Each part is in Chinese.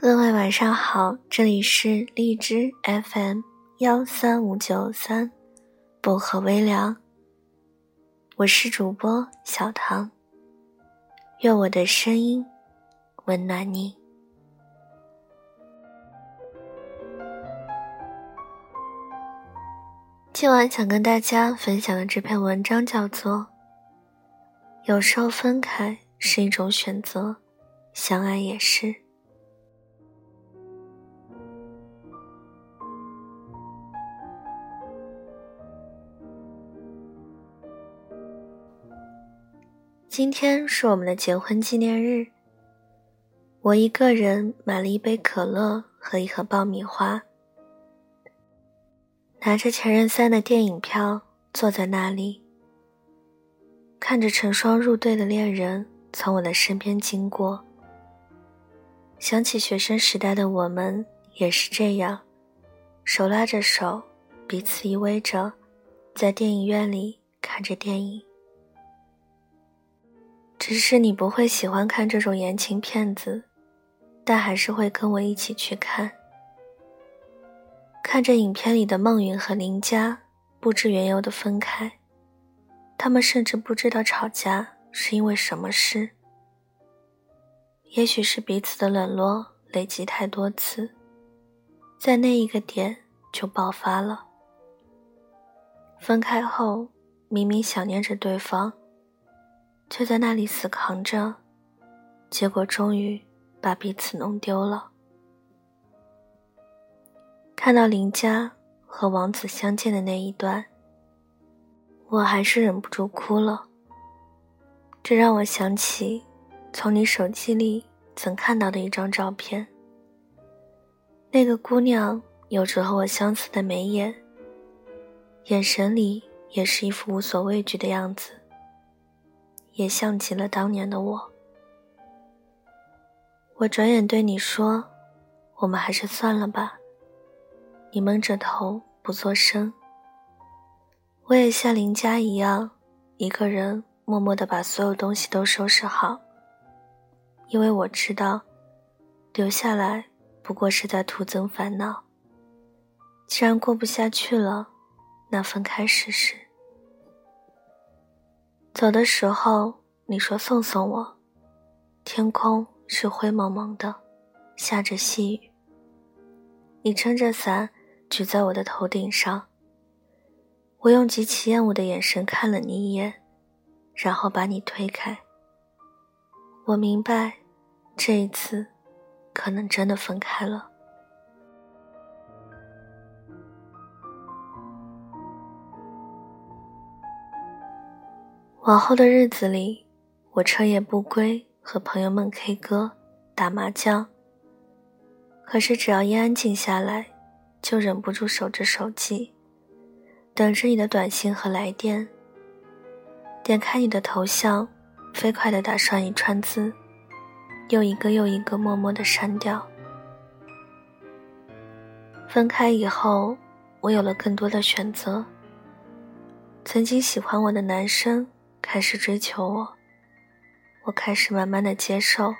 各位晚上好，这里是荔枝 FM 幺三五九三，薄荷微凉。我是主播小唐，愿我的声音温暖你。今晚想跟大家分享的这篇文章叫做《有时候分开是一种选择，相爱也是》。今天是我们的结婚纪念日。我一个人买了一杯可乐和一盒爆米花，拿着前任三的电影票，坐在那里，看着成双入对的恋人从我的身边经过，想起学生时代的我们也是这样，手拉着手，彼此依偎着，在电影院里看着电影。只是你不会喜欢看这种言情片子，但还是会跟我一起去看。看着影片里的孟云和林佳不知缘由的分开，他们甚至不知道吵架是因为什么事。也许是彼此的冷落累积太多次，在那一个点就爆发了。分开后，明明想念着对方。却在那里死扛着，结果终于把彼此弄丢了。看到林佳和王子相见的那一段，我还是忍不住哭了。这让我想起从你手机里曾看到的一张照片。那个姑娘有着和我相似的眉眼，眼神里也是一副无所畏惧的样子。也像极了当年的我。我转眼对你说：“我们还是算了吧。”你蒙着头不作声。我也像林佳一样，一个人默默的把所有东西都收拾好，因为我知道，留下来不过是在徒增烦恼。既然过不下去了，那分开试试。走的时候，你说送送我。天空是灰蒙蒙的，下着细雨。你撑着伞举在我的头顶上。我用极其厌恶的眼神看了你一眼，然后把你推开。我明白，这一次，可能真的分开了。往后的日子里，我彻夜不归，和朋友们 K 歌、打麻将。可是只要一安静下来，就忍不住守着手机，等着你的短信和来电。点开你的头像，飞快地打上一串字，又一个又一个默默地删掉。分开以后，我有了更多的选择。曾经喜欢我的男生。开始追求我，我开始慢慢的接受。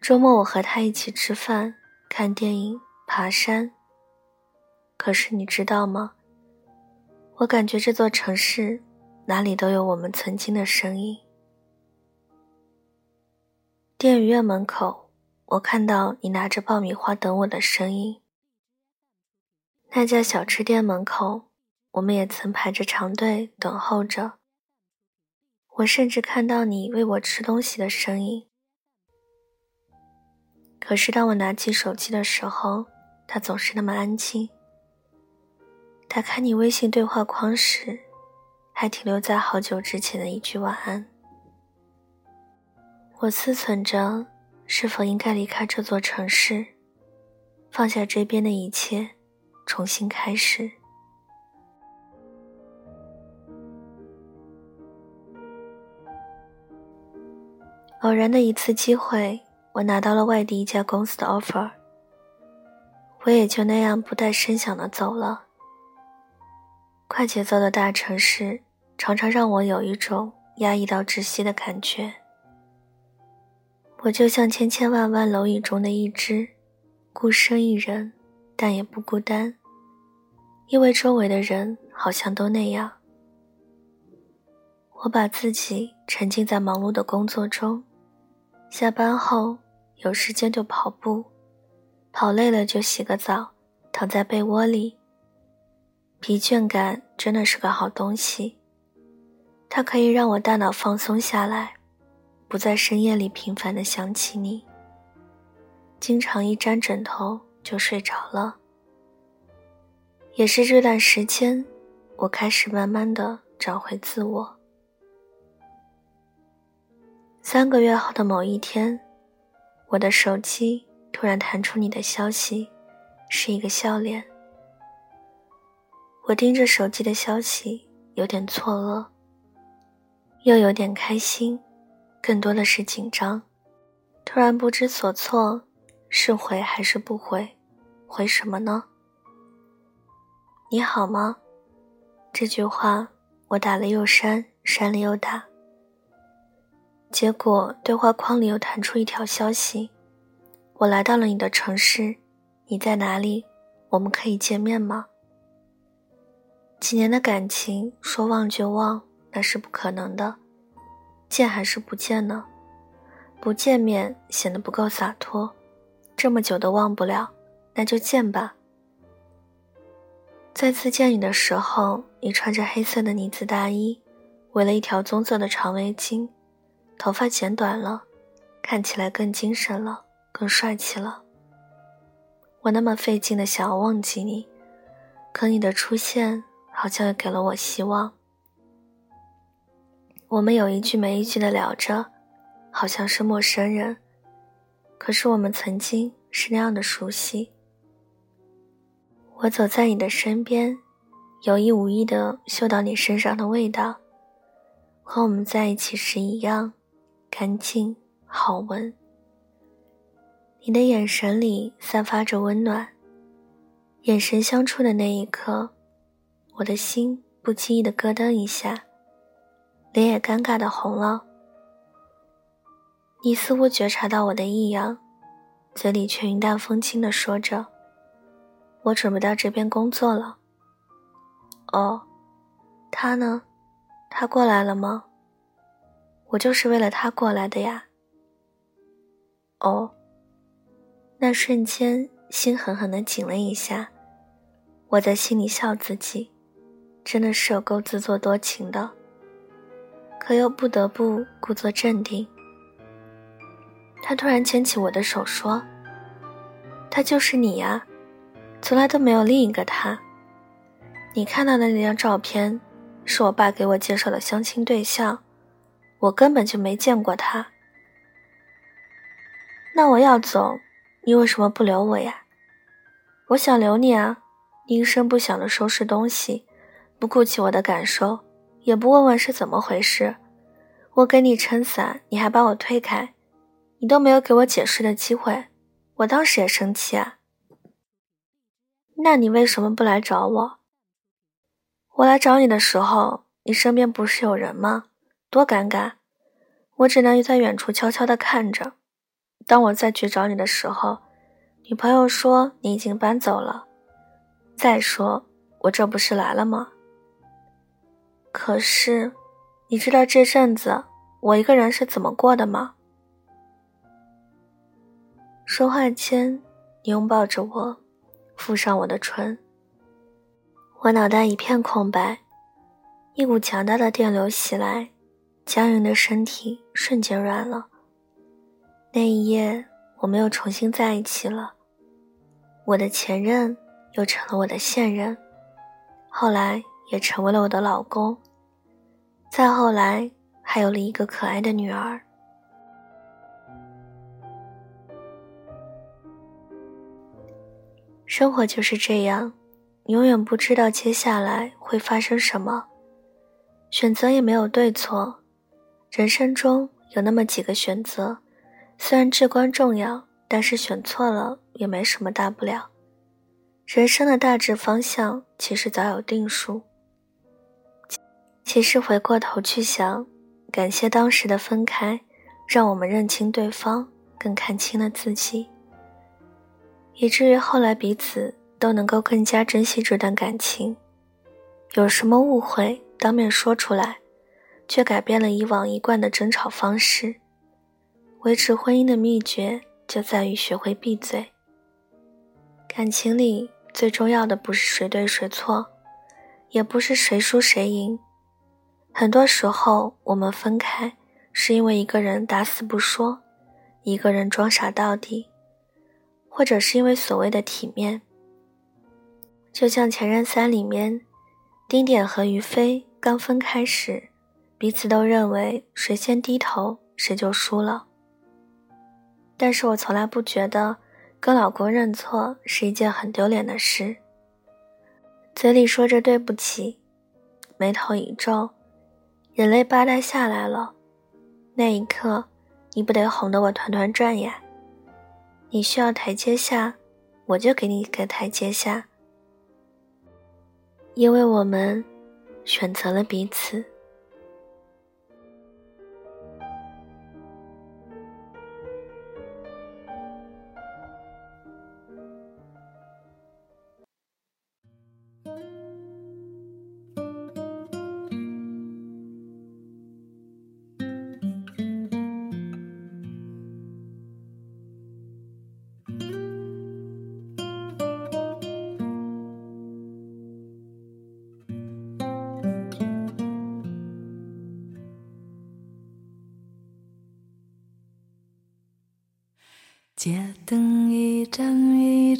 周末我和他一起吃饭、看电影、爬山。可是你知道吗？我感觉这座城市哪里都有我们曾经的身影。电影院门口，我看到你拿着爆米花等我的身影。那家小吃店门口。我们也曾排着长队等候着。我甚至看到你喂我吃东西的身影。可是当我拿起手机的时候，它总是那么安静。打开你微信对话框时，还停留在好久之前的一句晚安。我思忖着，是否应该离开这座城市，放下这边的一切，重新开始。偶然的一次机会，我拿到了外地一家公司的 offer，我也就那样不带声响的走了。快节奏的大城市常常让我有一种压抑到窒息的感觉。我就像千千万万蝼蚁中的一只，孤身一人，但也不孤单，因为周围的人好像都那样。我把自己沉浸在忙碌的工作中，下班后有时间就跑步，跑累了就洗个澡，躺在被窝里。疲倦感真的是个好东西，它可以让我大脑放松下来。不在深夜里频繁的想起你，经常一沾枕头就睡着了。也是这段时间，我开始慢慢的找回自我。三个月后的某一天，我的手机突然弹出你的消息，是一个笑脸。我盯着手机的消息，有点错愕，又有点开心。更多的是紧张，突然不知所措，是回还是不回？回什么呢？你好吗？这句话我打了又删，删了又打。结果对话框里又弹出一条消息：我来到了你的城市，你在哪里？我们可以见面吗？几年的感情说忘就忘，那是不可能的。见还是不见呢？不见面显得不够洒脱。这么久都忘不了，那就见吧。再次见你的时候，你穿着黑色的呢子大衣，围了一条棕色的长围巾，头发剪短了，看起来更精神了，更帅气了。我那么费劲的想要忘记你，可你的出现好像又给了我希望。我们有一句没一句的聊着，好像是陌生人，可是我们曾经是那样的熟悉。我走在你的身边，有意无意的嗅到你身上的味道，和我们在一起时一样，干净好闻。你的眼神里散发着温暖，眼神相触的那一刻，我的心不经意的咯噔一下。脸也尴尬的红了，你似乎觉察到我的异样，嘴里却云淡风轻的说着：“我准备到这边工作了。”哦，他呢？他过来了吗？我就是为了他过来的呀。哦，那瞬间心狠狠的紧了一下，我在心里笑自己，真的是有够自作多情的。可又不得不故作镇定。他突然牵起我的手说：“他就是你呀，从来都没有另一个他。你看到的那张照片，是我爸给我介绍的相亲对象，我根本就没见过他。那我要走，你为什么不留我呀？我想留你啊！你一声不响的收拾东西，不顾及我的感受。”也不问问是怎么回事，我给你撑伞，你还把我推开，你都没有给我解释的机会，我当时也生气啊。那你为什么不来找我？我来找你的时候，你身边不是有人吗？多尴尬，我只能在远处悄悄地看着。当我再去找你的时候，女朋友说你已经搬走了。再说，我这不是来了吗？可是，你知道这阵子我一个人是怎么过的吗？说话间，你拥抱着我，附上我的唇。我脑袋一片空白，一股强大的电流袭来，僵硬的身体瞬间软了。那一夜，我们又重新在一起了。我的前任又成了我的现任，后来。也成为了我的老公。再后来，还有了一个可爱的女儿。生活就是这样，你永远不知道接下来会发生什么。选择也没有对错，人生中有那么几个选择，虽然至关重要，但是选错了也没什么大不了。人生的大致方向其实早有定数。其实回过头去想，感谢当时的分开，让我们认清对方，更看清了自己，以至于后来彼此都能够更加珍惜这段感情。有什么误会，当面说出来，却改变了以往一贯的争吵方式。维持婚姻的秘诀就在于学会闭嘴。感情里最重要的不是谁对谁错，也不是谁输谁赢。很多时候，我们分开是因为一个人打死不说，一个人装傻到底，或者是因为所谓的体面。就像《前任三》里面。丁点和于飞刚分开时，彼此都认为谁先低头谁就输了。但是我从来不觉得跟老公认错是一件很丢脸的事。嘴里说着对不起，眉头一皱，眼泪吧嗒下来了。那一刻，你不得哄得我团团转呀？你需要台阶下，我就给你一个台阶下。因为我们选择了彼此。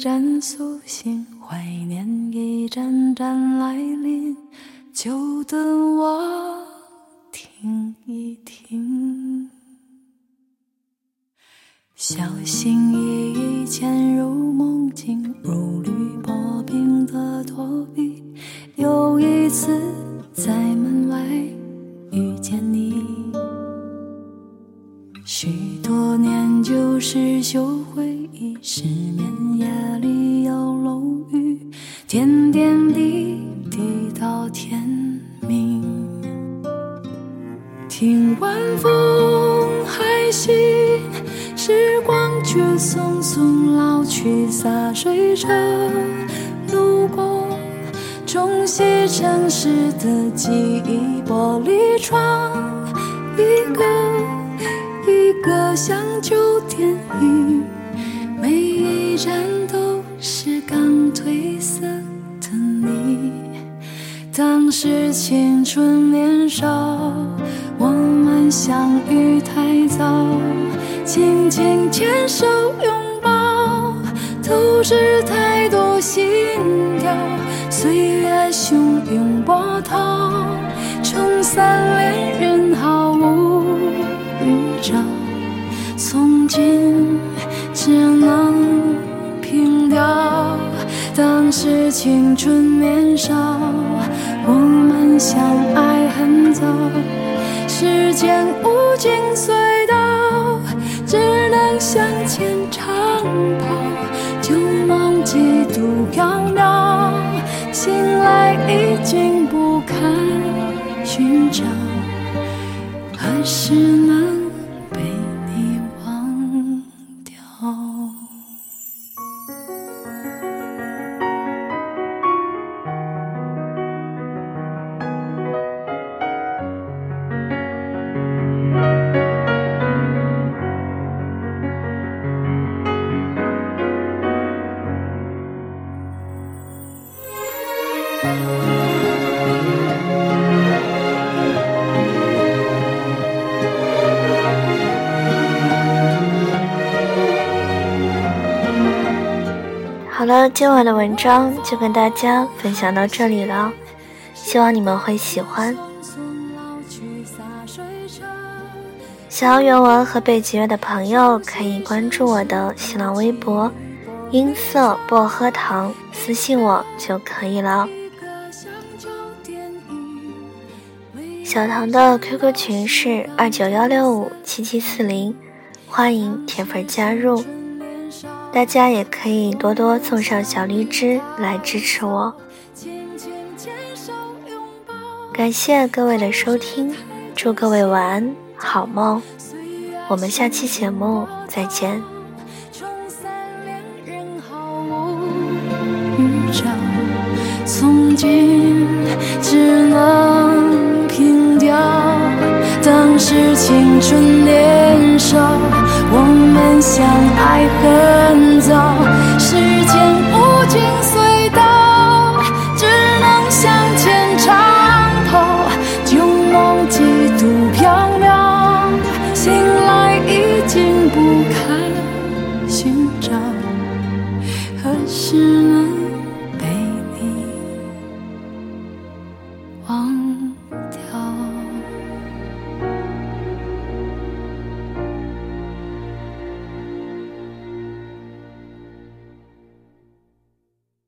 一盏苏醒，怀念一盏盏来临，就等我听一听。小心翼翼潜入梦境，如履薄冰的躲避，又一次在门外遇见你。许多年旧事旧。失眠夜里有楼雨，点点滴滴到天明。听晚风还行，时光却匆匆老去，洒水车路过，冲洗城市的记忆，玻璃窗一个一个像旧电影。是青春年少，我们相遇太早，紧紧牵手拥抱，都是太多心跳。岁月汹涌波涛，冲散恋人是青春年少，我们相爱很早，时间无尽隧道，只能向前长跑，旧梦几度飘渺，醒来已经不堪寻找，何时能？今晚的文章就跟大家分享到这里了，希望你们会喜欢。想要原文和背景乐的朋友，可以关注我的新浪微博“音色薄荷糖”，私信我就可以了。小唐的 QQ 群是二九幺六五七七四零，欢迎铁粉加入。大家也可以多多送上小荔枝来支持我。感谢各位的收听，祝各位晚安，好梦。我们下期节目再见。从今只能凭吊当时青春年少，我们相爱